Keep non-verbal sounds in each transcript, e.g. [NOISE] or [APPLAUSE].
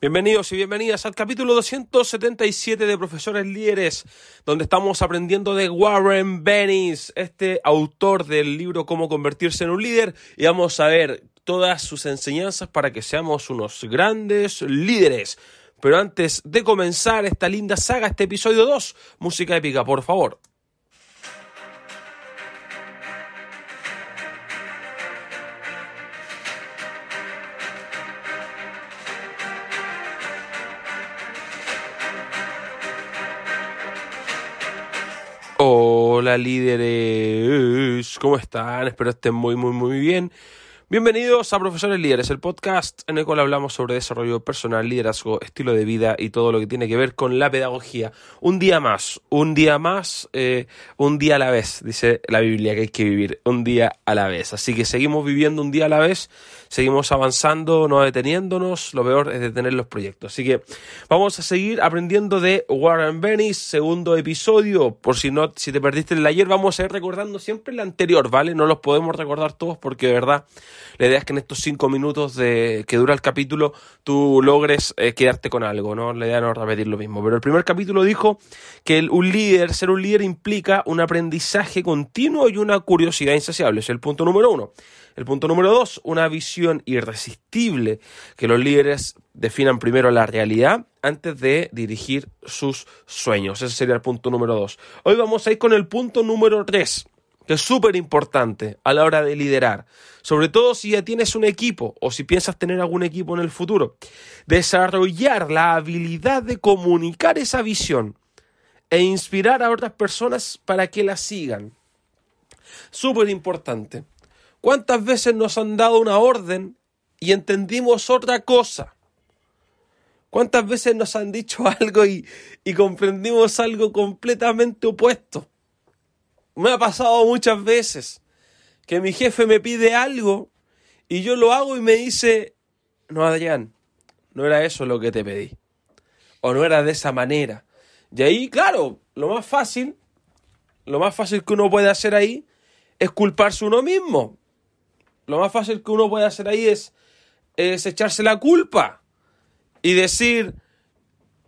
Bienvenidos y bienvenidas al capítulo 277 de Profesores Líderes, donde estamos aprendiendo de Warren Bennis, este autor del libro Cómo convertirse en un líder, y vamos a ver todas sus enseñanzas para que seamos unos grandes líderes. Pero antes de comenzar esta linda saga, este episodio 2, música épica, por favor. Hola líderes, ¿cómo están? Espero estén muy, muy, muy bien. Bienvenidos a Profesores Líderes, el podcast en el cual hablamos sobre desarrollo personal, liderazgo, estilo de vida y todo lo que tiene que ver con la pedagogía. Un día más, un día más, eh, un día a la vez, dice la Biblia que hay que vivir un día a la vez. Así que seguimos viviendo un día a la vez, seguimos avanzando, no deteniéndonos, lo peor es detener los proyectos. Así que vamos a seguir aprendiendo de Warren Bennis, segundo episodio. Por si no, si te perdiste el ayer, vamos a ir recordando siempre el anterior, ¿vale? No los podemos recordar todos porque de verdad la idea es que en estos cinco minutos de, que dura el capítulo tú logres eh, quedarte con algo, ¿no? La idea no es repetir lo mismo. Pero el primer capítulo dijo que un líder, ser un líder implica un aprendizaje continuo y una curiosidad insaciable. Es el punto número uno. El punto número dos, una visión irresistible, que los líderes definan primero la realidad antes de dirigir sus sueños. Ese sería el punto número dos. Hoy vamos a ir con el punto número tres que es súper importante a la hora de liderar, sobre todo si ya tienes un equipo o si piensas tener algún equipo en el futuro. Desarrollar la habilidad de comunicar esa visión e inspirar a otras personas para que la sigan. Súper importante. ¿Cuántas veces nos han dado una orden y entendimos otra cosa? ¿Cuántas veces nos han dicho [LAUGHS] algo y, y comprendimos algo completamente opuesto? Me ha pasado muchas veces que mi jefe me pide algo y yo lo hago y me dice, no, Adrián, no era eso lo que te pedí. O no era de esa manera. Y ahí, claro, lo más fácil, lo más fácil que uno puede hacer ahí es culparse uno mismo. Lo más fácil que uno puede hacer ahí es, es echarse la culpa y decir,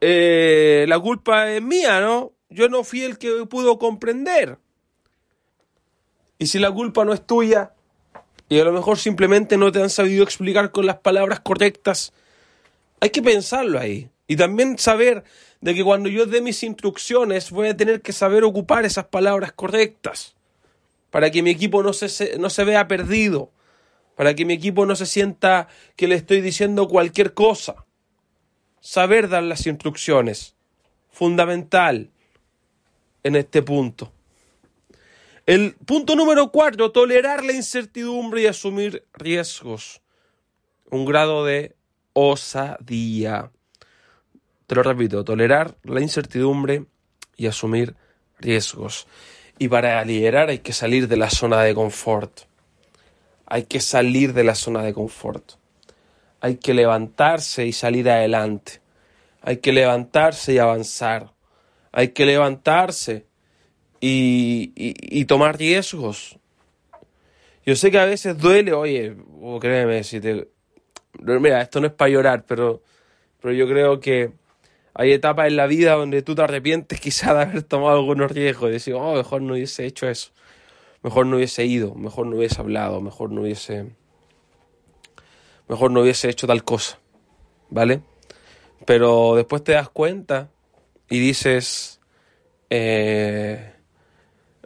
eh, la culpa es mía, ¿no? Yo no fui el que pudo comprender. Y si la culpa no es tuya, y a lo mejor simplemente no te han sabido explicar con las palabras correctas, hay que pensarlo ahí. Y también saber de que cuando yo dé mis instrucciones voy a tener que saber ocupar esas palabras correctas para que mi equipo no se, no se vea perdido, para que mi equipo no se sienta que le estoy diciendo cualquier cosa. Saber dar las instrucciones, fundamental en este punto. El punto número cuatro, tolerar la incertidumbre y asumir riesgos. Un grado de osadía. Te lo repito, tolerar la incertidumbre y asumir riesgos. Y para liderar hay que salir de la zona de confort. Hay que salir de la zona de confort. Hay que levantarse y salir adelante. Hay que levantarse y avanzar. Hay que levantarse y, tomar riesgos. Yo sé que a veces duele, oye, créeme, si te... Mira, esto no es para llorar, pero, pero yo creo que hay etapas en la vida donde tú te arrepientes [LAUGHS] quizá de haber tomado algunos riesgos y decir, oh, mejor no hubiese hecho eso, mejor no hubiese ido, mejor no hubiese hablado, mejor no hubiese... Mejor no hubiese hecho tal cosa, ¿vale? Pero después te das cuenta y dices, eh,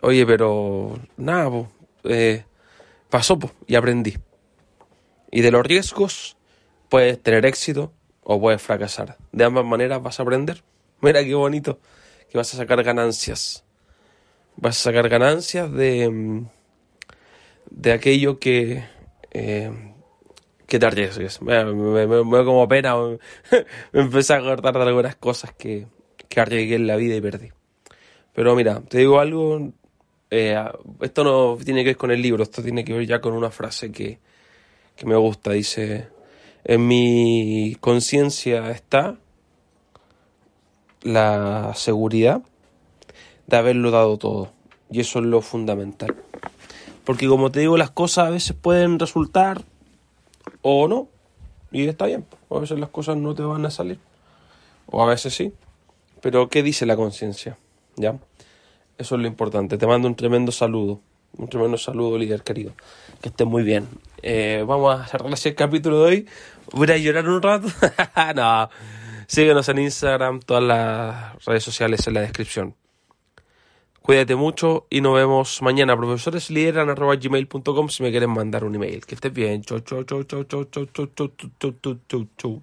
Oye, pero nada, eh, pasó y aprendí. Y de los riesgos puedes tener éxito o puedes fracasar. De ambas maneras vas a aprender. [LAUGHS] Mira qué bonito que vas a sacar ganancias. Vas a sacar ganancias de, de aquello que, eh, que te arriesgues. Me, me, me, como pena, [LAUGHS] me, empecé a acordar de algunas cosas que, que arriesgué en la vida y perdí. Pero mira, te digo algo, eh, esto no tiene que ver con el libro, esto tiene que ver ya con una frase que, que me gusta. Dice, en mi conciencia está la seguridad de haberlo dado todo. Y eso es lo fundamental. Porque como te digo, las cosas a veces pueden resultar o no. Y está bien. A veces las cosas no te van a salir. O a veces sí. Pero ¿qué dice la conciencia? ¿Ya? Eso es lo importante. Te mando un tremendo saludo. Un tremendo saludo, líder querido. Que estés muy bien. Eh, vamos a cerrar así el capítulo de hoy. Voy a llorar un rato. no. Síguenos en Instagram, todas las redes sociales en la descripción. Cuídate mucho y nos vemos mañana. Profesores si me quieren mandar un email. Que estés bien. Chau, chau, chau, chau, chau, chau, chau, chau, chau, chau, chau, chau.